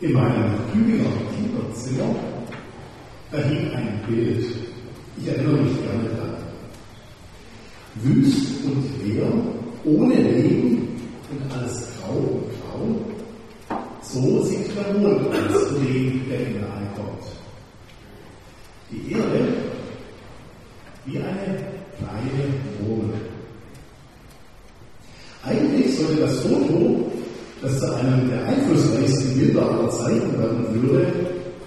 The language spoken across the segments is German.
In meinem Tübinger Kinderzimmer, da hing ein Bild. Ich erinnere mich gerne daran. Wüst und leer, ohne Leben und alles grau und grau. So sieht der Mond als Leben, der hineinkommt. Die Erde wie eine kleine Wohnung. Eigentlich sollte das Foto, das zu einem der einflussreichsten Bilder aller Zeiten werden würde,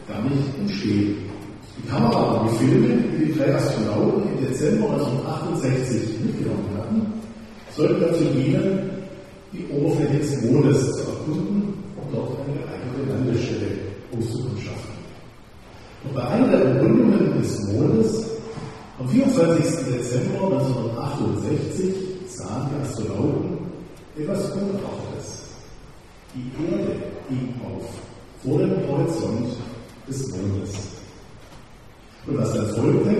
gar nicht entstehen. Die Kamera und die Filme, die die drei Astronauten im Dezember 1968 mitgenommen hatten, sollten dazu dienen, die Oberfläche des Mondes zu erkunden und dort eine geeignete Landestelle auszukundschaften. Und bei einer der Umrundungen des Mondes am 24. Dezember 1968 sahen die Astronauten etwas Unverbrauchtes. Die Erde ging auf vor dem Horizont des Mondes. Und was dann folgte,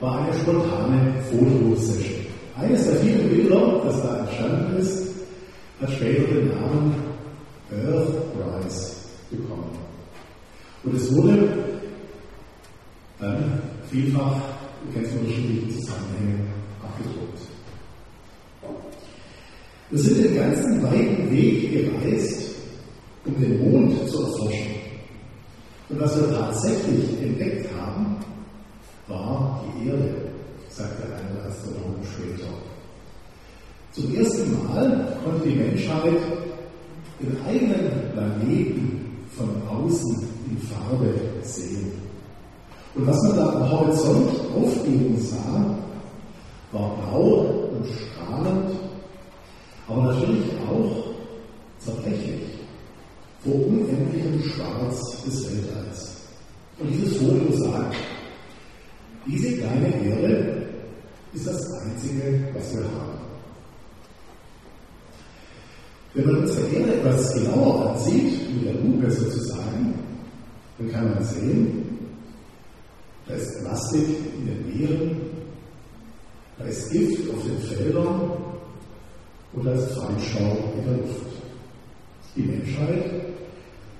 war eine spontane Fotosession. Eines der vielen Bilder, das da entstanden ist, hat später den Namen Earthrise bekommen. Und es wurde dann vielfach in ganz unterschiedlichen Zusammenhängen abgedruckt. Wir sind den ganzen weiten Weg gereist, um den Mond zu erforschen. Und was wir tatsächlich entdeckt haben, war die Erde, sagte einer der Astronomen später. Zum ersten Mal konnte die Menschheit den eigenen Planeten von außen in Farbe sehen. Und was man da am Horizont aufgehen sah, war blau und strahlend, aber natürlich auch zerbrechlich vor unendlichem Schwarz des Weltalls. Und dieses Foto sagt, diese kleine Erde ist das Einzige, was wir haben. Wenn man unsere Erde etwas genauer ansieht, mit der Lupe sozusagen, dann kann man sehen, da ist Plastik in den Meeren, da ist Gift auf den Feldern und da ist Feinstaub in der Luft. Die Menschheit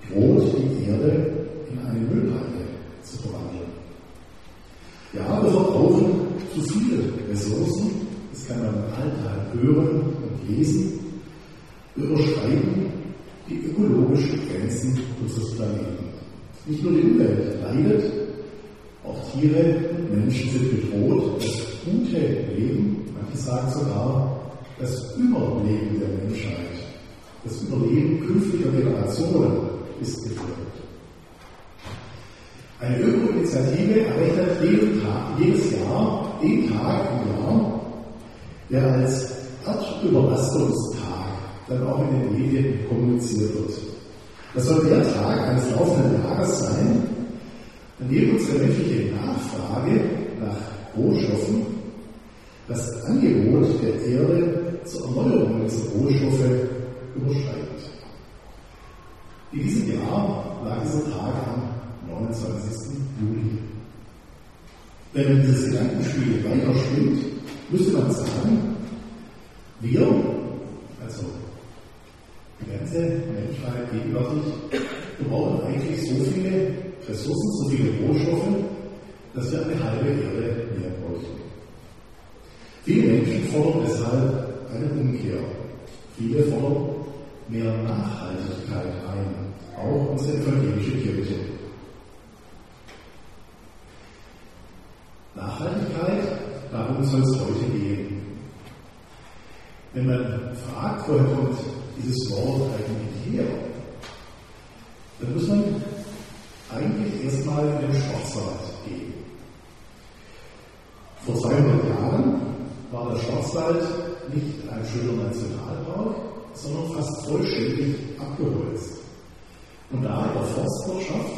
droht die Erde in eine Müllhalde zu verwandeln. Ja, wir verbrauchen zu viele Ressourcen, das kann man im Alltag hören und lesen. Wir überschreiten die ökologischen Grenzen unseres Planeten. Nicht nur die Umwelt leidet, auch Tiere Menschen sind bedroht. Das gute Leben, manche sagen sogar, das Überleben der Menschheit, das Überleben künftiger Generationen ist gefährdet. Eine Öko-Initiative errechnet jeden Tag, jedes Jahr, den Tag im Jahr, der als Erdüberlastungstag dann auch in den Medien kommuniziert wird. Das soll der Tag eines laufenden Jahres sein, an dem unsere menschliche Nachfrage nach Rohstoffen das Angebot der Erde zur Erneuerung dieser Rohstoffe überschreitet. In diesem Jahr lag dieser Tag am 29. Juli. Wenn man dieses Gedankenspiel weiter spinnt, müsste man sagen, wir, also die ganze Menschheit gegenwärtig, brauchen eigentlich so viele Ressourcen, so viele Rohstoffe, dass wir eine halbe Erde mehr bräuchten. Viele Menschen fordern deshalb eine Umkehr. Viele fordern mehr Nachhaltigkeit ein, auch unsere evangelische Kirche. Nachhaltigkeit, darum soll es heute gehen. Wenn man fragt, woher kommt dieses Wort eigentlich her, dann muss man eigentlich erstmal in den Schwarzwald gehen. Vor 200 Jahren war der Schwarzwald nicht ein schöner Nationalpark, sondern fast vollständig abgeholzt. Und da in der Forstwirtschaft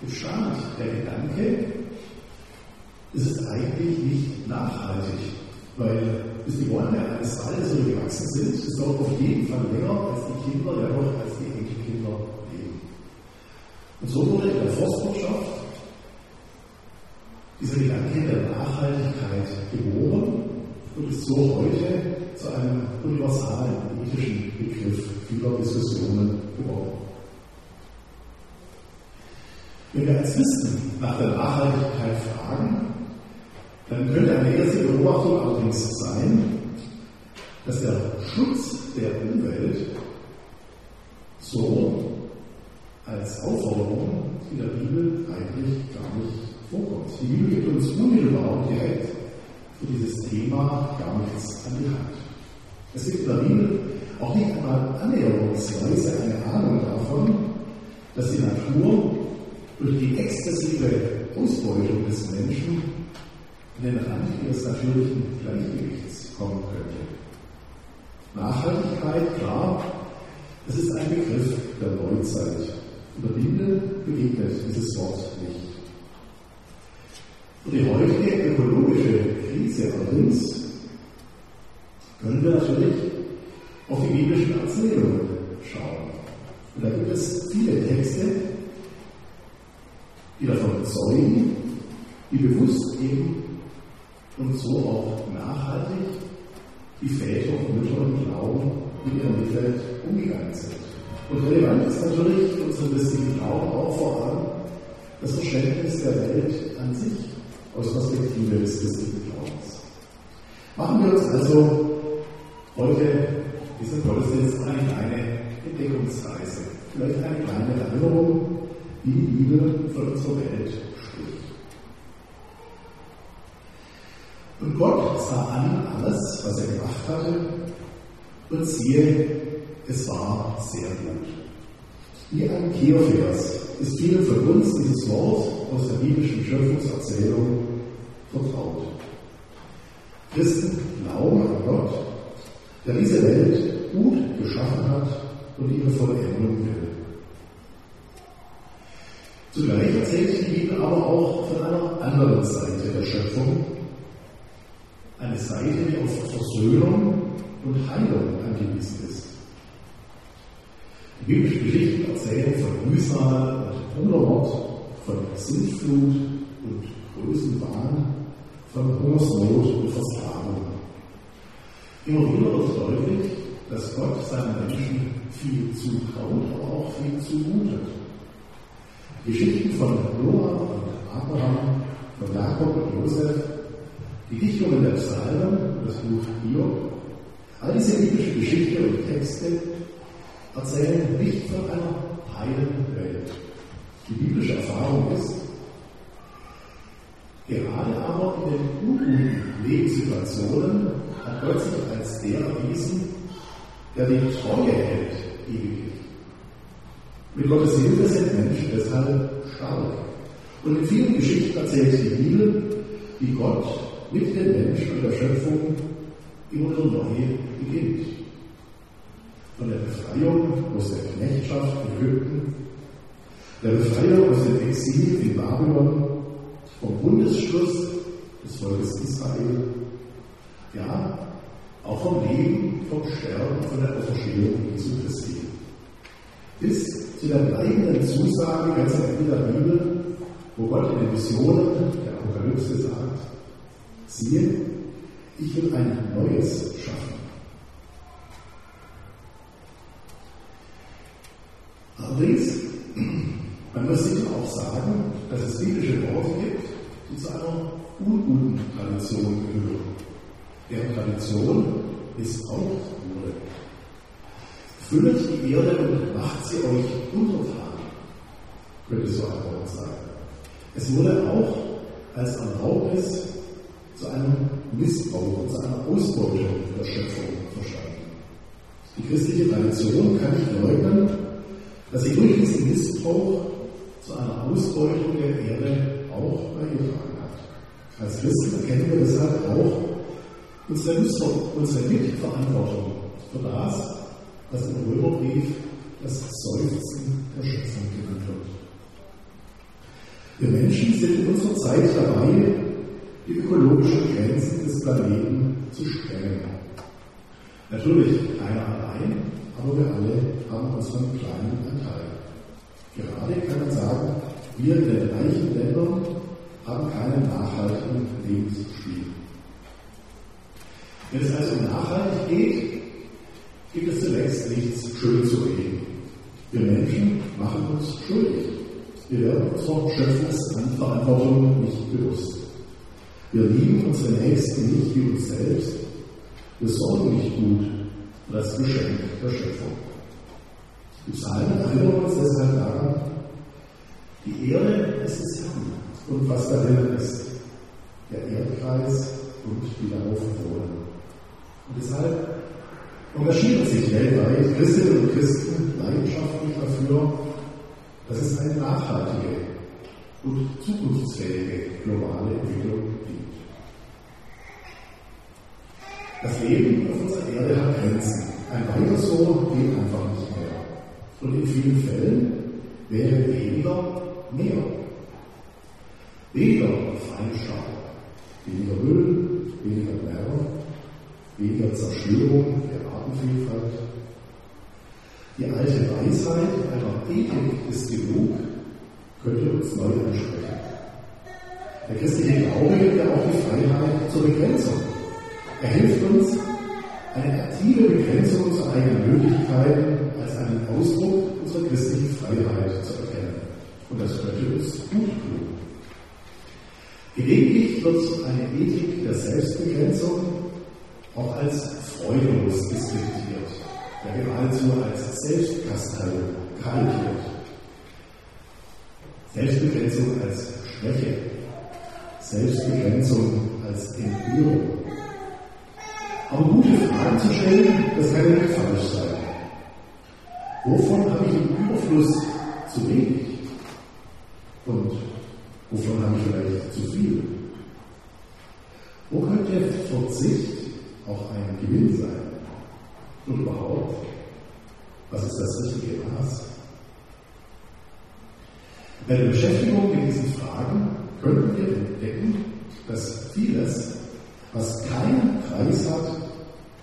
bestand der Gedanke, ist es eigentlich nicht nachhaltig, weil bis die Bäume eines Waldes so gewachsen sind, ist dort auf jeden Fall länger als die Kinder, ja noch als die Enkelkinder leben. Und so wurde in der Forstwirtschaft dieser Gedanke der Nachhaltigkeit geboren und ist so heute zu einem universalen ethischen Begriff vieler Diskussionen geworden. Wenn wir als Christen nach der Nachhaltigkeit fragen, dann könnte eine erste Beobachtung allerdings sein, dass der Schutz der Umwelt so als Aufforderung in der Bibel eigentlich gar nicht vorkommt. Die Bibel gibt uns unmittelbar und direkt für dieses Thema gar nichts an die Hand. Es gibt in der Bibel auch nicht einmal annäherungsweise eine Ahnung davon, dass die Natur durch die exzessive Ausbeutung des Menschen in den Rand ihres natürlichen Gleichgewichts kommen könnte. Nachhaltigkeit, klar, es ist ein Begriff der Neuzeit. In der Bibel begegnet dieses Wort nicht. Und die heutige ökologische Krise allerdings können wir natürlich auf die biblischen Erzählungen schauen. Und da gibt es viele Texte, die davon zeugen, die bewusst eben und so auch nachhaltig die Väter und Mütter im Glauben mit ihrem Mitwelt umgegangen sind. Und relevant ist natürlich für unseren christlichen Glauben auch vor allem das Verständnis der Welt an sich aus Perspektive des christlichen Glaubens. Machen wir uns also heute diesen Gottesdienst eine kleine Entdeckungsreise, vielleicht eine kleine Erinnerung, wie die Bibel von unserer Welt spricht. Und Gott sah an alles, was er gemacht hatte, und siehe, es war sehr gut. Wie ein Kehrvers ist vielen von uns dieses Wort aus der biblischen Schöpfungserzählung vertraut. Christen glauben an Gott, der diese Welt gut geschaffen hat und ihre Vollendung will. Zugleich erzählt die Bibel aber auch von einer anderen Seite der Schöpfung, eine Seite, die auf Versöhnung und Heilung angewiesen ist. Die biblischen Geschichten erzählen von Mühsal und Brudermord, von Sintflut und Größenwahn, von Hungersnot und Versklavung. Immer wieder wird deutlich, dass Gott seinen Menschen viel zutraut, aber auch viel zumutet. Geschichten von Noah und Abraham, von Jakob und Josef, die Dichtungen der Psalmen, das Buch Hiob, all diese biblische Geschichte und Texte erzählen nicht von einer heilen Welt. Die biblische Erfahrung ist, gerade aber in den guten Lebenssituationen hat Gott sich als der erwiesen, der die Treue hält, ewiglich. Mit Gottes Hilfe sind Menschen deshalb stark. Und in vielen Geschichten erzählt die Bibel, wie Gott mit den Menschen und der Schöpfung immer wieder neu beginnt. Von der Befreiung aus der Knechtschaft in Ägypten, der Befreiung aus dem Exil in Babylon, vom Bundesschluss des Volkes Israel, ja, auch vom Leben, vom Sterben, von der Auferstehung Jesu Christi. Bis zu der bleibenden Zusage ganz am Ende der Bibel, wo Gott in den Visionen der Apokalypse sagt, siehe, ich will ein Neues schaffen. Allerdings, man muss sicher auch sagen, dass es biblische Worte gibt, die zu einer unguten Tradition gehören. Deren Tradition missbraucht wurde. Füllt die Erde und macht sie euch untertan, könnte so ein Wort sagen. Es wurde auch als Erlaubnis zu einem Missbrauch und zu einer Ausbeutung der Schöpfung verstanden. Die christliche Tradition kann nicht leugnen, dass sie durch diesen Missbrauch zu einer Ausbeutung der Erde auch beigetragen hat. Als Christen erkennen wir deshalb auch unsere, unsere Mitverantwortung für das, was im Römerbrief das Seufzen der Schöpfung genannt wird. Wir Menschen sind in unserer Zeit dabei, die ökologischen Grenzen des Planeten zu sprengen. Natürlich keiner allein, aber wir alle haben unseren kleinen Anteil. Gerade kann man sagen, wir in den reichen Ländern haben keinen nachhaltigen Lebensstil. Wenn es also nachhaltig geht, gibt es zunächst nichts schön zu reden. Wir Menschen machen uns schuldig Wir werden unserer Schöpfungsverantwortung nicht bewusst. Wir lieben unsere Nächsten nicht wie uns selbst. Wir sorgen nicht gut für das Geschenk der Schöpfung. Die Psalmen erinnern uns deshalb daran, die Erde ist des Herrn und was darin ist, der Erdkreis und die darauf wohnen. Und deshalb engagieren sich weltweit Christinnen und Christen leidenschaftlich dafür, dass es eine nachhaltige und zukunftsfähige globale Entwicklung gibt. Das Leben auf unserer Erde hat Grenzen. Ein weiter so geht einfach nicht mehr. Und in vielen Fällen wäre weniger mehr. Weniger Feinstaub, weniger Müll, weniger Lärm, weniger Zerstörung der Artenvielfalt. Die alte Weisheit einer Ethik ist genug, könnte uns neu ansprechen. Der christliche Glaube gibt ja auch die Freiheit zur Begrenzung. Er hilft uns, eine aktive Begrenzung unserer eigenen Möglichkeiten als einen Ausdruck unserer christlichen Freiheit zu erkennen. Und das könnte uns gut tun. Gelegentlich wird eine Ethik der Selbstbegrenzung auch als freudelos diskreditiert, ja geradezu als Selbstkasteiung karikiert. Selbstbegrenzung als Schwäche, Selbstbegrenzung als Entführung. Aber gute Fragen zu stellen, das kann ja nicht falsch sein. Wovon habe ich im Überfluss zu wenig? Und wovon habe ich vielleicht zu viel? Wo könnte Verzicht auch ein Gewinn sein? Und überhaupt, was ist das richtige Maß? Bei der Beschäftigung mit diesen Fragen könnten wir entdecken, dass vieles, was keinen Preis hat,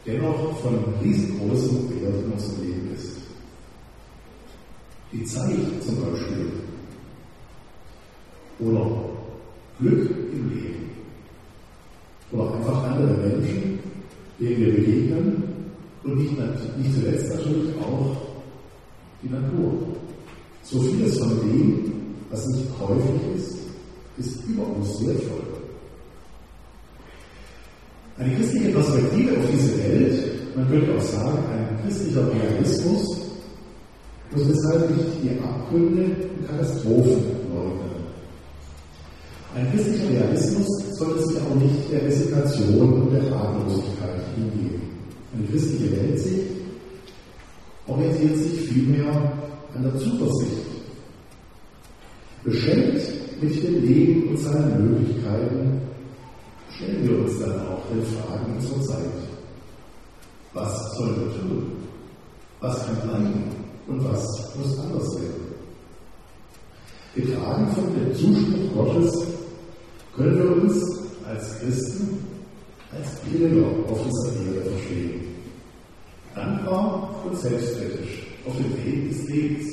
dennoch von riesengroßem Wert in unserem Leben ist. Die Zeit zum Beispiel oder Glück im Leben oder einfach andere Menschen, denen wir begegnen und nicht, nicht zuletzt natürlich auch die Natur. So vieles von dem, was nicht häufig ist, ist überaus wertvoll. Eine christliche Perspektive auf diese Welt, man könnte auch sagen, ein christlicher Realismus, muss deshalb nicht die Abgründe und Katastrophen. Ein christlicher Realismus sollte sich auch nicht der Resignation und der Ratlosigkeit hingeben. Eine christliche Weltsicht orientiert sich vielmehr an der Zuversicht Beschenkt mit dem Leben und seinen Möglichkeiten stellen wir uns dann auch den Fragen unserer Zeit. Was sollen wir tun? Was kann bleiben und was muss anders werden? Getragen von dem Zuspruch Gottes können wir uns als Christen, als Pilger auf dieser Erde verstehen. Dankbar und selbstkritisch auf dem Weg des Lebens,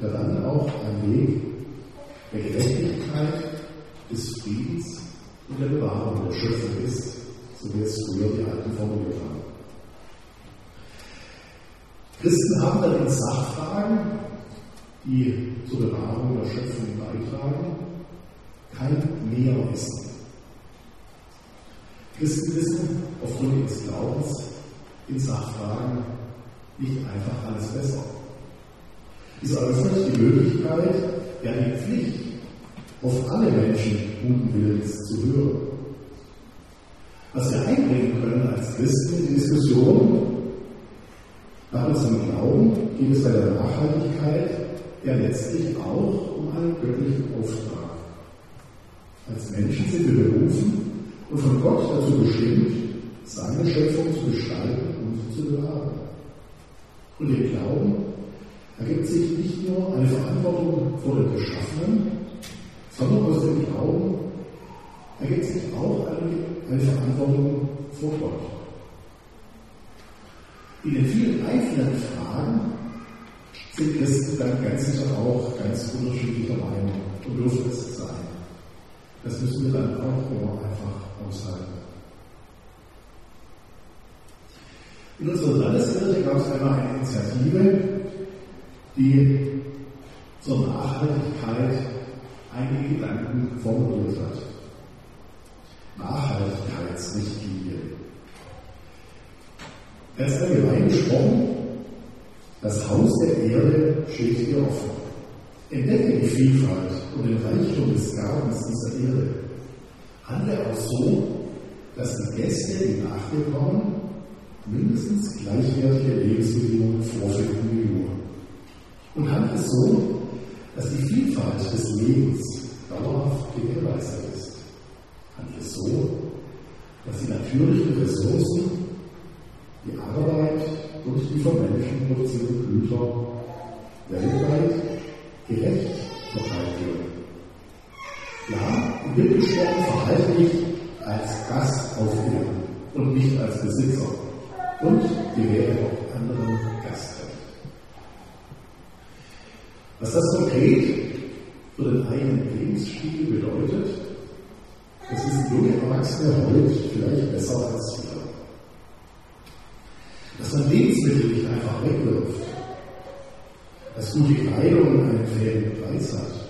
der dann auch ein Weg der Gerechtigkeit, des Friedens und der Bewahrung der Schöpfung ist, so wie es früher die Alten formuliert haben. Christen haben dann in Sachfragen, die zur Bewahrung der Schöpfung beitragen, kein Mehrwissen. Christen wissen aufgrund ihres Glaubens in Sachfragen nicht einfach alles besser. Dies eröffnet die Möglichkeit, ja die Pflicht, auf alle Menschen guten Willens zu hören. Was wir einbringen können als Christen in die Diskussion, nach unserem Glauben geht es bei der Nachhaltigkeit ja letztlich auch um einen göttlichen Auftrag. Als Menschen sind wir berufen und von Gott dazu bestimmt, seine Schöpfung zu gestalten und zu bewahren. Und wir glauben, ergibt sich nicht nur eine Verantwortung vor den Geschaffenen, sondern aus dem Glauben ergibt sich auch eine, eine Verantwortung vor Gott. In den vielen einzelnen Fragen sind Christen dann ganz sicher auch ganz unterschiedlicher Meinung und dürfen es sein. Das müssen wir dann auch immer einfach aushalten. In unserer Landeskirche gab es einmal eine Initiative, die zur Nachhaltigkeit einige Gedanken formuliert hat. Nachhaltigkeitsrichtlinie. Ganz allgemein gesprochen, das Haus der Erde steht dir offen. Entdecke die Vielfalt und den Reichtum des Gartens dieser Erde. Handle auch so, dass die Gäste, die nach dir kommen, mindestens gleichwertige Lebensbedingungen vorfinden wie du. Und handle so, dass die Vielfalt des Lebens dauerhaft gewährleistet ist. Handle so, dass die natürlichen Ressourcen, die Arbeit und die von Menschen produzierten Güter weltweit gerecht verteilt werden. Ja, die Mittelstaaten verhalten dich Gast auf Erden und nicht als Besitzer und gewähre auch anderen Gastrecht. Was das konkret für den eigenen Lebensstil bedeutet, das ist junge Erwachsene heute vielleicht besser als wir. Dass man Lebensmittel nicht einfach wegwirft, dass gute Kleidung einen fairen Preis hat,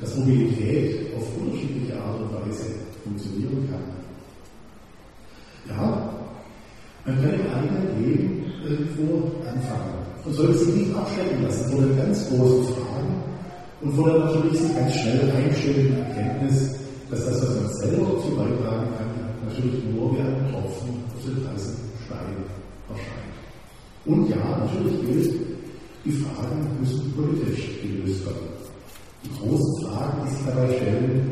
dass Mobilität auf unterschiedliche Art und Weise funktionieren kann. Ja, man kann im eigenen Leben irgendwo anfangen und sollte sich nicht abschrecken lassen vor den ganz großen Fragen und vor der natürlich sich ganz schnell einstellenden Erkenntnis, dass das, was man selber dazu beitragen kann, natürlich nur wie ein Tropfen auf den heißen Stein erscheint. Und ja, natürlich gilt, die Fragen müssen politisch gelöst werden. Die großen Fragen, die sich dabei stellen,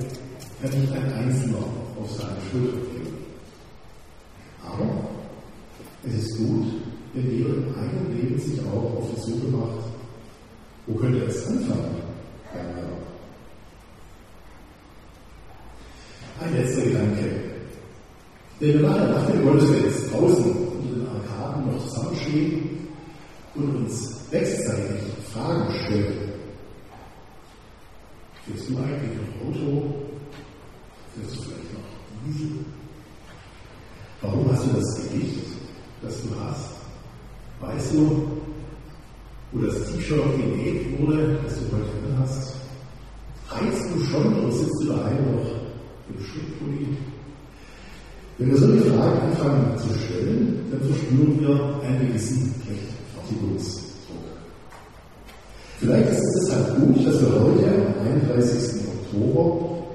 kann nicht ein Einzelner auf seine Schulter bringen. Aber es ist gut, wenn jeder in einem Leben sich auch auf die Suche macht, wo könnte es anfangen? Ein letzter Gedanke. Wenn wir nachher nach dem Gottesdienst draußen unter den Arkaden noch zusammenstehen und uns wechselseitig Fragen stellen, fährst du eigentlich noch Auto? Fährst du vielleicht noch Diesel? Warum hast du das Gewicht, das du hast? Weißt du, wo das T-Shirt genäht wurde, das du heute hast? Heizt du schon oder sitzt du daheim noch im Schrittpulli? Wenn wir solche Fragen anfangen zu stellen, dann verspüren wir einen gewissen Rechtfertigungsdruck. Vielleicht ist es deshalb gut, dass wir heute am 31. Oktober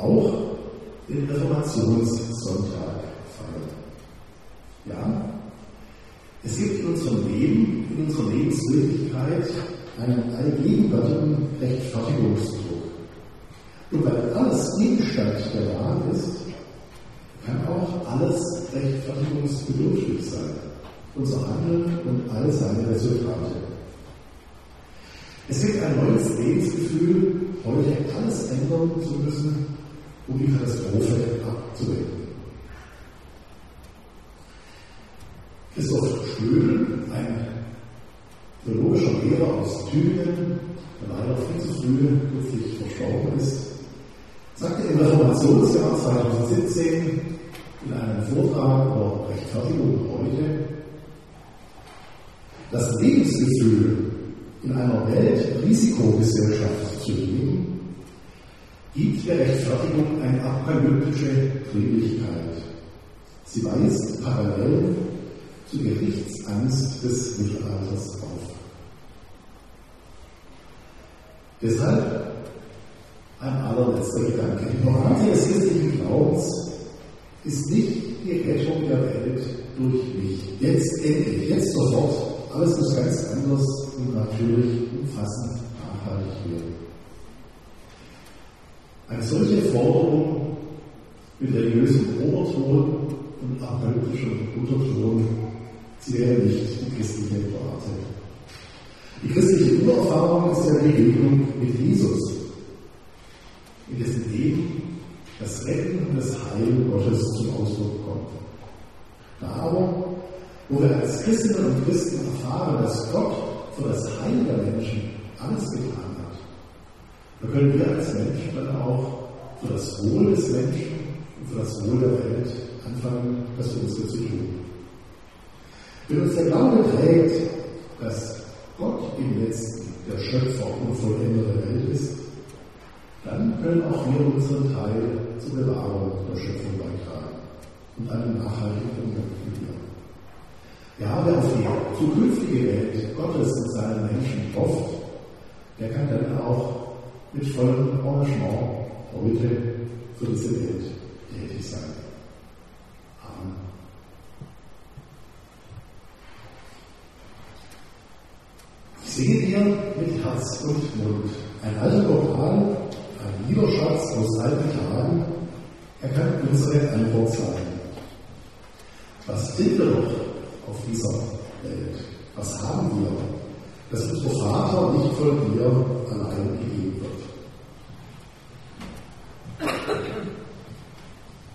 auch den Reformationssonntag feiern. Ja, es gibt in unserem Leben, in unserer Lebenswirklichkeit einen allgegenwärtigen Rechtfertigungsdruck. Und weil alles Gegenstand der Wahl ist, kann auch alles rechtfertigungsbedürftig sein. Unser Handeln und all seine Resultate. Es gibt ein neues Lebensgefühl, heute alles ändern zu müssen, um die Katastrophe abzuwenden. Christoph Schlögl, ein theologischer Lehrer aus Tübingen, der leider viel zu früh kürzlich verstorben ist, sagte im Reformationsjahr 2017 in einem Vortrag über Rechtfertigung heute, das Lebensgefühl in einer Weltrisikogesellschaft zu leben, gibt der Rechtfertigung eine apokalyptische Dringlichkeit. Sie weist parallel zur Gerichtsangst des Mittelalters auf. Deshalb ein allerletzter Gedanke. Die Moralie des christlichen Glaubens ist nicht die Rettung der Welt durch mich. Jetzt endlich, jetzt sofort. Alles muss ganz anders und natürlich umfassend nachhaltig werden. Eine solche Forderung mit religiösem Oberton und apokalyptischem Unterton Sie wäre nicht die christliche Warte. Die christliche Urerfahrung ist ja die Begegnung mit Jesus, in dessen Leben das Retten und das Heil Gottes zum Ausdruck kommt. Da aber, wo wir als Christinnen und Christen erfahren, dass Gott für das Heil der Menschen alles getan hat, da können wir als Menschen dann auch für das Wohl des Menschen und für das Wohl der Welt anfangen, das Unsere zu tun. Wenn uns der Glaube trägt, dass Gott im Letzten der Schöpfer und Vollender der Welt ist, dann können auch wir unseren Teil zur Bewahrung der Schöpfung beitragen und einen nachhaltigen Umgang mit ihr. Ja, wer auf die zukünftige Welt Gottes und seinen Menschen hofft, der kann dann auch mit vollem Engagement heute für diese Welt tätig sein. Amen. Singe dir mit Herz und Mund. Ein alter Vokal, ein Liederschatz aus alten Tagen, er kann unsere Antwort sein. Was sind wir doch auf dieser Welt? Was haben wir, das Vater nicht von dir allein gegeben wird?